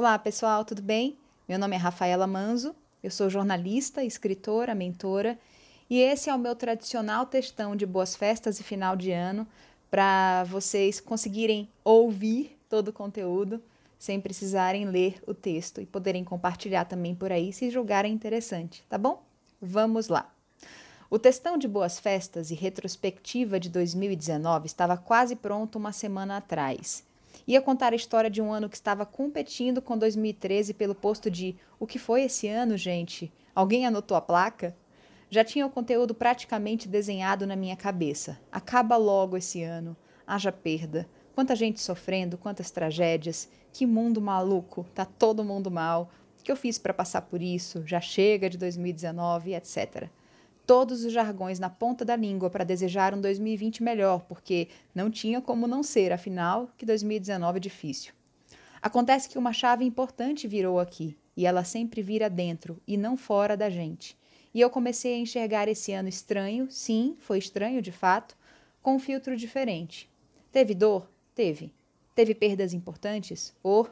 Olá, pessoal, tudo bem? Meu nome é Rafaela Manzo, eu sou jornalista, escritora, mentora e esse é o meu tradicional textão de boas festas e final de ano para vocês conseguirem ouvir todo o conteúdo sem precisarem ler o texto e poderem compartilhar também por aí se julgarem interessante, tá bom? Vamos lá. O textão de Boas Festas e retrospectiva de 2019 estava quase pronto uma semana atrás. Ia contar a história de um ano que estava competindo com 2013 pelo posto de O que foi esse ano, gente? Alguém anotou a placa? Já tinha o conteúdo praticamente desenhado na minha cabeça. Acaba logo esse ano. Haja perda. Quanta gente sofrendo, quantas tragédias. Que mundo maluco. Tá todo mundo mal. O que eu fiz para passar por isso? Já chega de 2019, etc todos os jargões na ponta da língua para desejar um 2020 melhor, porque não tinha como não ser, afinal, que 2019 é difícil. Acontece que uma chave importante virou aqui, e ela sempre vira dentro e não fora da gente. E eu comecei a enxergar esse ano estranho, sim, foi estranho de fato, com um filtro diferente. Teve dor? Teve. Teve perdas importantes? Oh!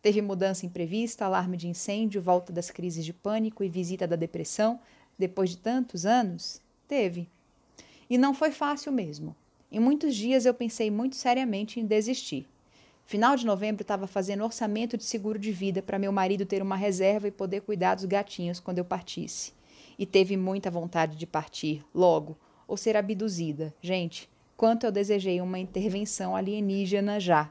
Teve mudança imprevista, alarme de incêndio, volta das crises de pânico e visita da depressão, depois de tantos anos? Teve. E não foi fácil mesmo. Em muitos dias eu pensei muito seriamente em desistir. Final de novembro estava fazendo orçamento de seguro de vida para meu marido ter uma reserva e poder cuidar dos gatinhos quando eu partisse. E teve muita vontade de partir, logo, ou ser abduzida. Gente, quanto eu desejei uma intervenção alienígena já.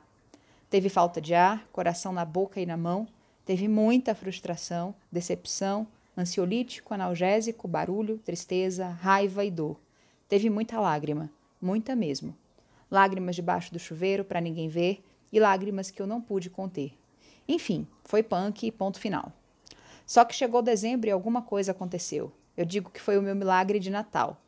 Teve falta de ar, coração na boca e na mão, teve muita frustração, decepção, ansiolítico, analgésico, barulho, tristeza, raiva e dor. Teve muita lágrima, muita mesmo. Lágrimas debaixo do chuveiro para ninguém ver e lágrimas que eu não pude conter. Enfim, foi punk e ponto final. Só que chegou dezembro e alguma coisa aconteceu. Eu digo que foi o meu milagre de Natal.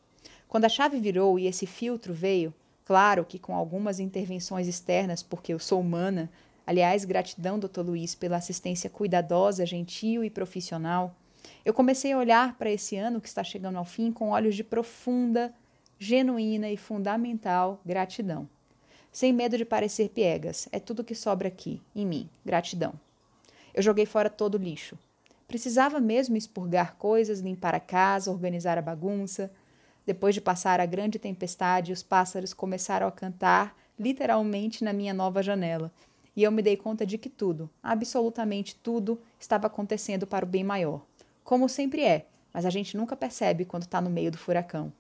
Quando a chave virou e esse filtro veio, claro que com algumas intervenções externas, porque eu sou humana, aliás, gratidão, doutor Luiz, pela assistência cuidadosa, gentil e profissional, eu comecei a olhar para esse ano que está chegando ao fim com olhos de profunda, genuína e fundamental gratidão. Sem medo de parecer piegas, é tudo que sobra aqui, em mim, gratidão. Eu joguei fora todo o lixo. Precisava mesmo expurgar coisas, limpar a casa, organizar a bagunça. Depois de passar a grande tempestade, os pássaros começaram a cantar literalmente na minha nova janela, e eu me dei conta de que tudo, absolutamente tudo, estava acontecendo para o bem maior como sempre é, mas a gente nunca percebe quando está no meio do furacão.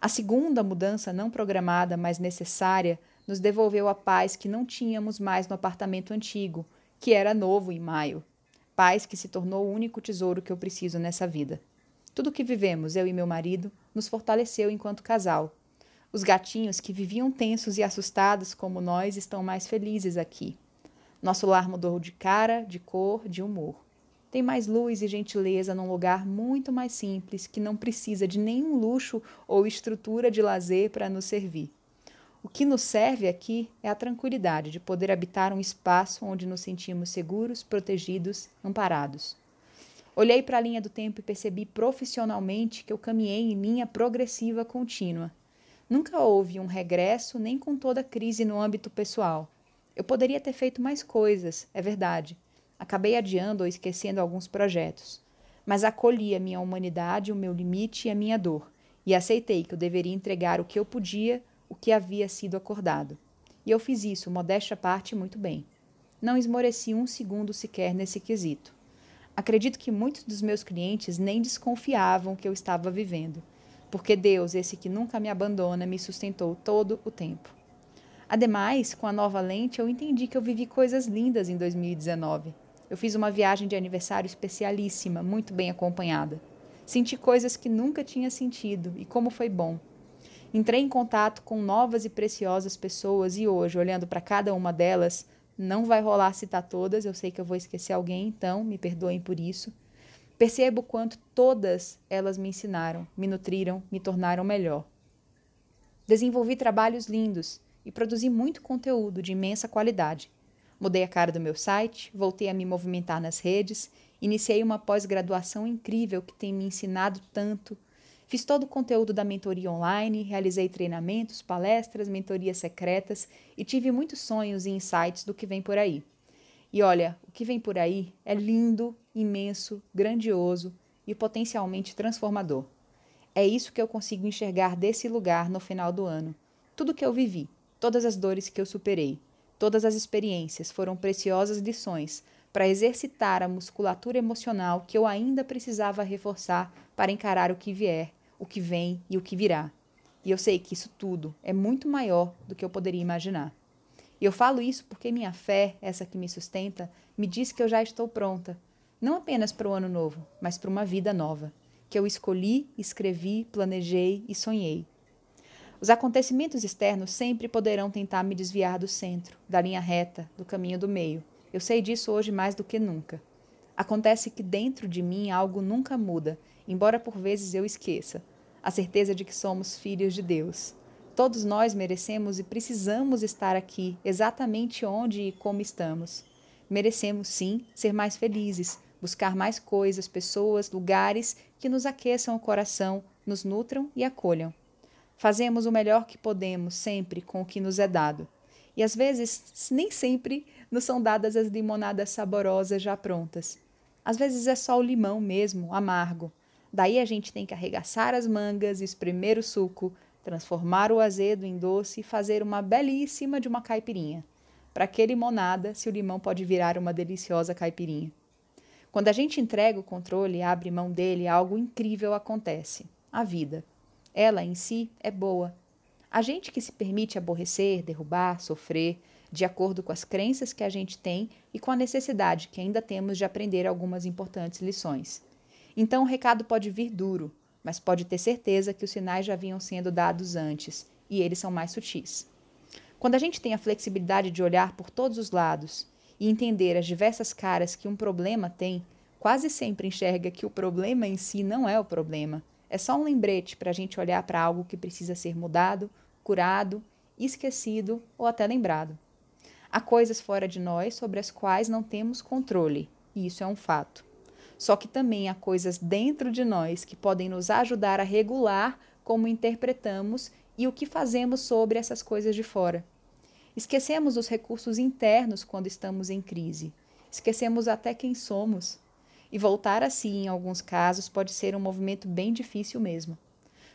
A segunda mudança não programada, mas necessária, nos devolveu a paz que não tínhamos mais no apartamento antigo, que era novo em maio. Paz que se tornou o único tesouro que eu preciso nessa vida. Tudo que vivemos, eu e meu marido, nos fortaleceu enquanto casal. Os gatinhos que viviam tensos e assustados como nós estão mais felizes aqui. Nosso lar mudou de cara, de cor, de humor. Tem mais luz e gentileza num lugar muito mais simples que não precisa de nenhum luxo ou estrutura de lazer para nos servir. O que nos serve aqui é a tranquilidade de poder habitar um espaço onde nos sentimos seguros, protegidos, amparados. Olhei para a linha do tempo e percebi profissionalmente que eu caminhei em linha progressiva contínua. Nunca houve um regresso, nem com toda crise no âmbito pessoal. Eu poderia ter feito mais coisas, é verdade Acabei adiando ou esquecendo alguns projetos, mas acolhi a minha humanidade, o meu limite e a minha dor, e aceitei que eu deveria entregar o que eu podia, o que havia sido acordado. E eu fiz isso, modéstia à parte, muito bem. Não esmoreci um segundo sequer nesse quesito. Acredito que muitos dos meus clientes nem desconfiavam que eu estava vivendo, porque Deus, esse que nunca me abandona, me sustentou todo o tempo. Ademais, com a nova lente, eu entendi que eu vivi coisas lindas em 2019 eu fiz uma viagem de aniversário especialíssima, muito bem acompanhada. Senti coisas que nunca tinha sentido e como foi bom. Entrei em contato com novas e preciosas pessoas e hoje, olhando para cada uma delas, não vai rolar citar todas, eu sei que eu vou esquecer alguém, então me perdoem por isso. Percebo quanto todas elas me ensinaram, me nutriram, me tornaram melhor. Desenvolvi trabalhos lindos e produzi muito conteúdo de imensa qualidade. Mudei a cara do meu site, voltei a me movimentar nas redes, iniciei uma pós-graduação incrível que tem me ensinado tanto. Fiz todo o conteúdo da mentoria online, realizei treinamentos, palestras, mentorias secretas e tive muitos sonhos e insights do que vem por aí. E olha, o que vem por aí é lindo, imenso, grandioso e potencialmente transformador. É isso que eu consigo enxergar desse lugar no final do ano. Tudo que eu vivi, todas as dores que eu superei, todas as experiências foram preciosas lições para exercitar a musculatura emocional que eu ainda precisava reforçar para encarar o que vier, o que vem e o que virá. E eu sei que isso tudo é muito maior do que eu poderia imaginar. E eu falo isso porque minha fé, essa que me sustenta, me diz que eu já estou pronta, não apenas para o ano novo, mas para uma vida nova, que eu escolhi, escrevi, planejei e sonhei. Os acontecimentos externos sempre poderão tentar me desviar do centro, da linha reta, do caminho do meio. Eu sei disso hoje mais do que nunca. Acontece que dentro de mim algo nunca muda, embora por vezes eu esqueça a certeza de que somos filhos de Deus. Todos nós merecemos e precisamos estar aqui, exatamente onde e como estamos. Merecemos, sim, ser mais felizes, buscar mais coisas, pessoas, lugares que nos aqueçam o coração, nos nutram e acolham. Fazemos o melhor que podemos, sempre com o que nos é dado. E às vezes, nem sempre, nos são dadas as limonadas saborosas já prontas. Às vezes é só o limão mesmo, amargo. Daí a gente tem que arregaçar as mangas, espremer o suco, transformar o azedo em doce e fazer uma belíssima de uma caipirinha. Para que limonada, se o limão pode virar uma deliciosa caipirinha? Quando a gente entrega o controle e abre mão dele, algo incrível acontece: a vida. Ela em si é boa. A gente que se permite aborrecer, derrubar, sofrer, de acordo com as crenças que a gente tem e com a necessidade que ainda temos de aprender algumas importantes lições. Então o recado pode vir duro, mas pode ter certeza que os sinais já vinham sendo dados antes e eles são mais sutis. Quando a gente tem a flexibilidade de olhar por todos os lados e entender as diversas caras que um problema tem, quase sempre enxerga que o problema em si não é o problema. É só um lembrete para a gente olhar para algo que precisa ser mudado, curado, esquecido ou até lembrado. Há coisas fora de nós sobre as quais não temos controle, e isso é um fato. Só que também há coisas dentro de nós que podem nos ajudar a regular como interpretamos e o que fazemos sobre essas coisas de fora. Esquecemos os recursos internos quando estamos em crise. Esquecemos até quem somos. E voltar a si, em alguns casos, pode ser um movimento bem difícil mesmo.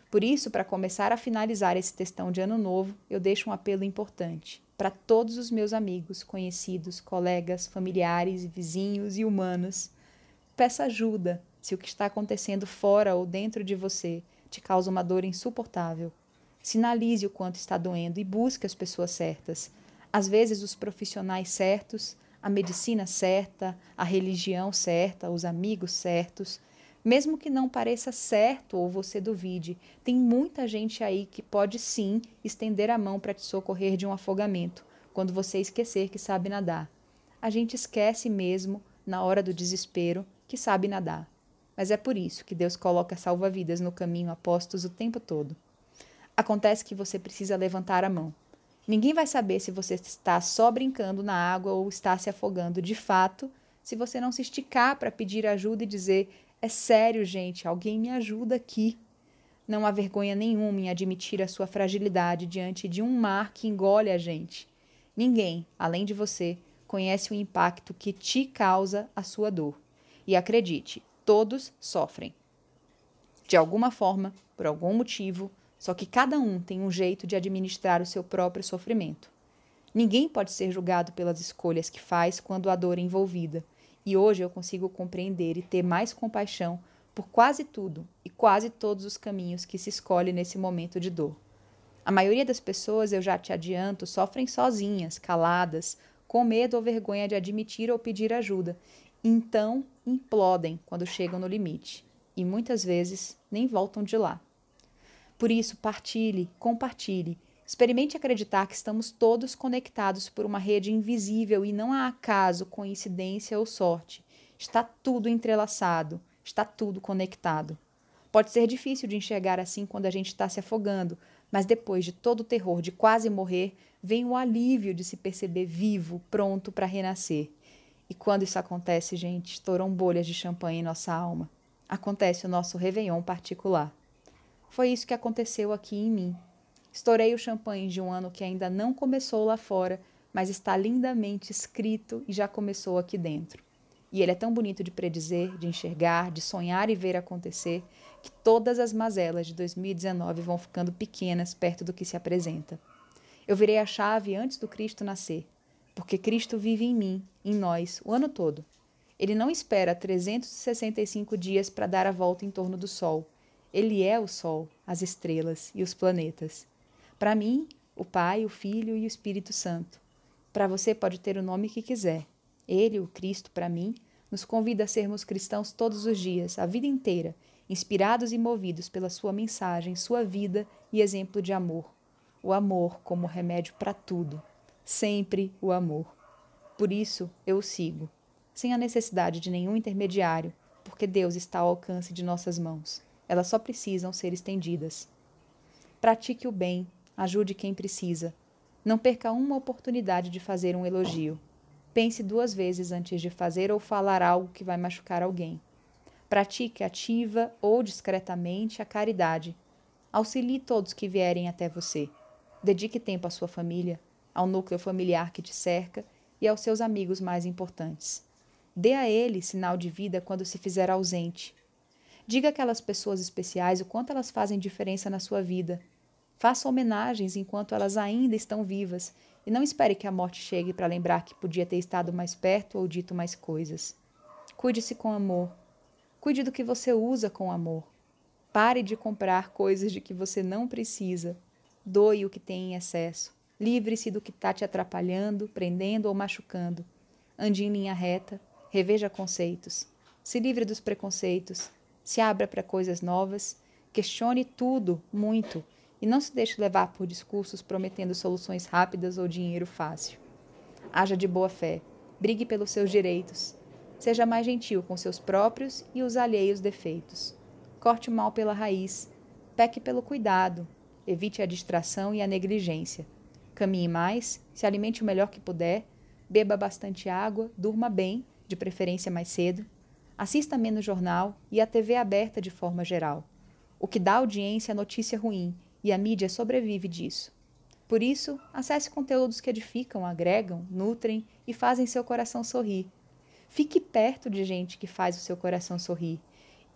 Por isso, para começar a finalizar esse textão de ano novo, eu deixo um apelo importante para todos os meus amigos, conhecidos, colegas, familiares, vizinhos e humanos Peça ajuda se o que está acontecendo fora ou dentro de você te causa uma dor insuportável. Sinalize o quanto está doendo e busque as pessoas certas. Às vezes, os profissionais certos, a medicina certa, a religião certa, os amigos certos. Mesmo que não pareça certo ou você duvide, tem muita gente aí que pode sim estender a mão para te socorrer de um afogamento, quando você esquecer que sabe nadar. A gente esquece mesmo, na hora do desespero, que sabe nadar. Mas é por isso que Deus coloca salva-vidas no caminho apostos o tempo todo. Acontece que você precisa levantar a mão. Ninguém vai saber se você está só brincando na água ou está se afogando de fato, se você não se esticar para pedir ajuda e dizer: É sério, gente, alguém me ajuda aqui. Não há vergonha nenhuma em admitir a sua fragilidade diante de um mar que engole a gente. Ninguém, além de você, conhece o impacto que te causa a sua dor. E acredite, todos sofrem. De alguma forma, por algum motivo, só que cada um tem um jeito de administrar o seu próprio sofrimento. Ninguém pode ser julgado pelas escolhas que faz quando a dor é envolvida, e hoje eu consigo compreender e ter mais compaixão por quase tudo e quase todos os caminhos que se escolhe nesse momento de dor. A maioria das pessoas, eu já te adianto, sofrem sozinhas, caladas, com medo ou vergonha de admitir ou pedir ajuda, então implodem quando chegam no limite e muitas vezes nem voltam de lá. Por isso, partilhe, compartilhe, experimente acreditar que estamos todos conectados por uma rede invisível e não há acaso, coincidência ou sorte. Está tudo entrelaçado, está tudo conectado. Pode ser difícil de enxergar assim quando a gente está se afogando, mas depois de todo o terror de quase morrer, vem o alívio de se perceber vivo, pronto para renascer. E quando isso acontece, gente, estouram bolhas de champanhe em nossa alma. Acontece o nosso Réveillon particular. Foi isso que aconteceu aqui em mim. Estourei o champanhe de um ano que ainda não começou lá fora, mas está lindamente escrito e já começou aqui dentro. E ele é tão bonito de predizer, de enxergar, de sonhar e ver acontecer, que todas as mazelas de 2019 vão ficando pequenas perto do que se apresenta. Eu virei a chave antes do Cristo nascer, porque Cristo vive em mim, em nós, o ano todo. Ele não espera 365 dias para dar a volta em torno do Sol. Ele é o Sol, as estrelas e os planetas. Para mim, o Pai, o Filho e o Espírito Santo. Para você pode ter o nome que quiser. Ele, o Cristo, para mim, nos convida a sermos cristãos todos os dias, a vida inteira, inspirados e movidos pela sua mensagem, sua vida e exemplo de amor. O amor como remédio para tudo. Sempre o amor. Por isso eu o sigo sem a necessidade de nenhum intermediário, porque Deus está ao alcance de nossas mãos. Elas só precisam ser estendidas. Pratique o bem, ajude quem precisa. Não perca uma oportunidade de fazer um elogio. Pense duas vezes antes de fazer ou falar algo que vai machucar alguém. Pratique ativa ou discretamente a caridade. Auxilie todos que vierem até você. Dedique tempo à sua família, ao núcleo familiar que te cerca e aos seus amigos mais importantes. Dê a ele sinal de vida quando se fizer ausente. Diga àquelas pessoas especiais o quanto elas fazem diferença na sua vida. Faça homenagens enquanto elas ainda estão vivas e não espere que a morte chegue para lembrar que podia ter estado mais perto ou dito mais coisas. Cuide-se com amor. Cuide do que você usa com amor. Pare de comprar coisas de que você não precisa. Doe o que tem em excesso. Livre-se do que está te atrapalhando, prendendo ou machucando. Ande em linha reta reveja conceitos, se livre dos preconceitos, se abra para coisas novas, questione tudo muito e não se deixe levar por discursos prometendo soluções rápidas ou dinheiro fácil. Haja de boa fé, brigue pelos seus direitos, seja mais gentil com seus próprios e os alheios defeitos. Corte o mal pela raiz, peque pelo cuidado, evite a distração e a negligência. Caminhe mais, se alimente o melhor que puder, beba bastante água, durma bem de preferência mais cedo, assista menos jornal e a TV aberta de forma geral. O que dá audiência é notícia ruim e a mídia sobrevive disso. Por isso, acesse conteúdos que edificam, agregam, nutrem e fazem seu coração sorrir. Fique perto de gente que faz o seu coração sorrir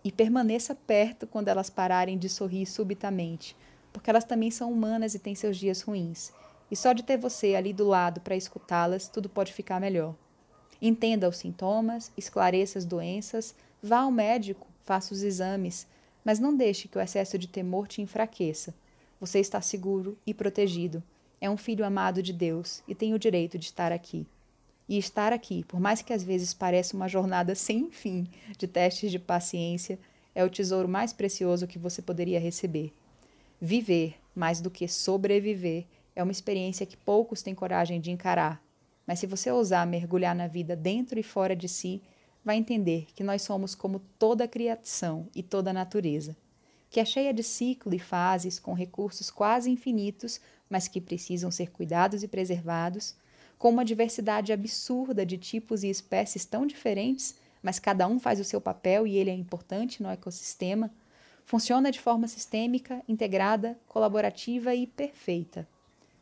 e permaneça perto quando elas pararem de sorrir subitamente, porque elas também são humanas e têm seus dias ruins. E só de ter você ali do lado para escutá-las, tudo pode ficar melhor. Entenda os sintomas, esclareça as doenças, vá ao médico, faça os exames, mas não deixe que o excesso de temor te enfraqueça. Você está seguro e protegido. É um filho amado de Deus e tem o direito de estar aqui. E estar aqui, por mais que às vezes pareça uma jornada sem fim de testes de paciência, é o tesouro mais precioso que você poderia receber. Viver, mais do que sobreviver, é uma experiência que poucos têm coragem de encarar, mas se você ousar mergulhar na vida dentro e fora de si, vai entender que nós somos como toda a criação e toda a natureza, que é cheia de ciclo e fases com recursos quase infinitos, mas que precisam ser cuidados e preservados, com uma diversidade absurda de tipos e espécies tão diferentes, mas cada um faz o seu papel e ele é importante no ecossistema, funciona de forma sistêmica, integrada, colaborativa e perfeita.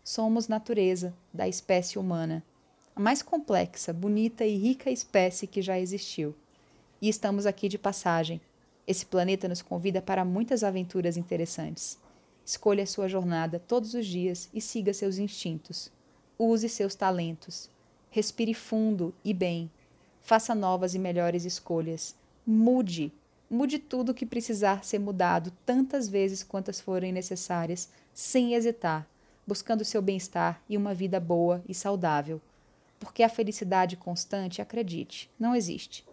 Somos natureza da espécie humana a mais complexa, bonita e rica espécie que já existiu. E estamos aqui de passagem. Esse planeta nos convida para muitas aventuras interessantes. Escolha sua jornada todos os dias e siga seus instintos. Use seus talentos. Respire fundo e bem. Faça novas e melhores escolhas. Mude. Mude tudo o que precisar ser mudado tantas vezes quantas forem necessárias, sem hesitar, buscando seu bem-estar e uma vida boa e saudável porque a felicidade constante, acredite, não existe.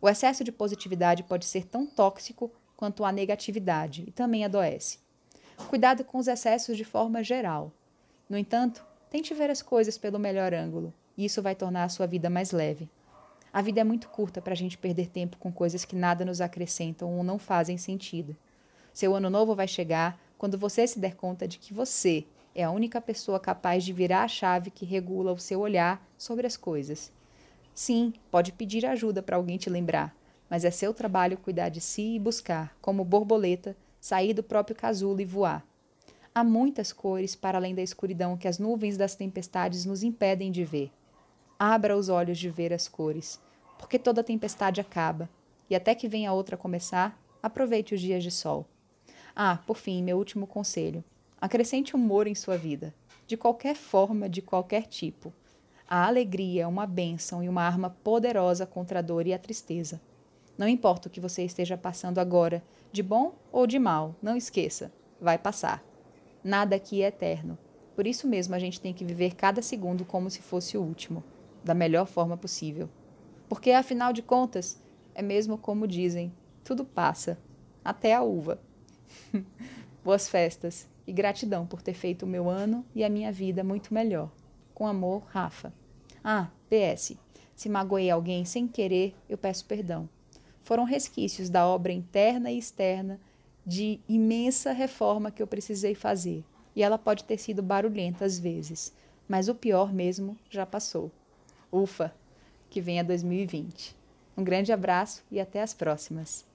O excesso de positividade pode ser tão tóxico quanto a negatividade e também adoece. Cuidado com os excessos de forma geral. No entanto, tente ver as coisas pelo melhor ângulo, e isso vai tornar a sua vida mais leve. A vida é muito curta para a gente perder tempo com coisas que nada nos acrescentam ou não fazem sentido. Seu ano novo vai chegar quando você se der conta de que você é a única pessoa capaz de virar a chave que regula o seu olhar sobre as coisas. Sim, pode pedir ajuda para alguém te lembrar, mas é seu trabalho cuidar de si e buscar, como borboleta, sair do próprio casulo e voar. Há muitas cores para além da escuridão que as nuvens das tempestades nos impedem de ver. Abra os olhos de ver as cores, porque toda tempestade acaba, e até que venha outra começar, aproveite os dias de sol. Ah, por fim, meu último conselho: acrescente humor em sua vida, de qualquer forma, de qualquer tipo. A alegria é uma bênção e uma arma poderosa contra a dor e a tristeza. Não importa o que você esteja passando agora, de bom ou de mal, não esqueça, vai passar. Nada aqui é eterno. Por isso mesmo a gente tem que viver cada segundo como se fosse o último, da melhor forma possível. Porque afinal de contas, é mesmo como dizem, tudo passa, até a uva. Boas festas e gratidão por ter feito o meu ano e a minha vida muito melhor. Com amor, Rafa. Ah, PS. Se magoei alguém sem querer, eu peço perdão. Foram resquícios da obra interna e externa de imensa reforma que eu precisei fazer, e ela pode ter sido barulhenta às vezes, mas o pior mesmo já passou. Ufa, que venha 2020. Um grande abraço e até as próximas.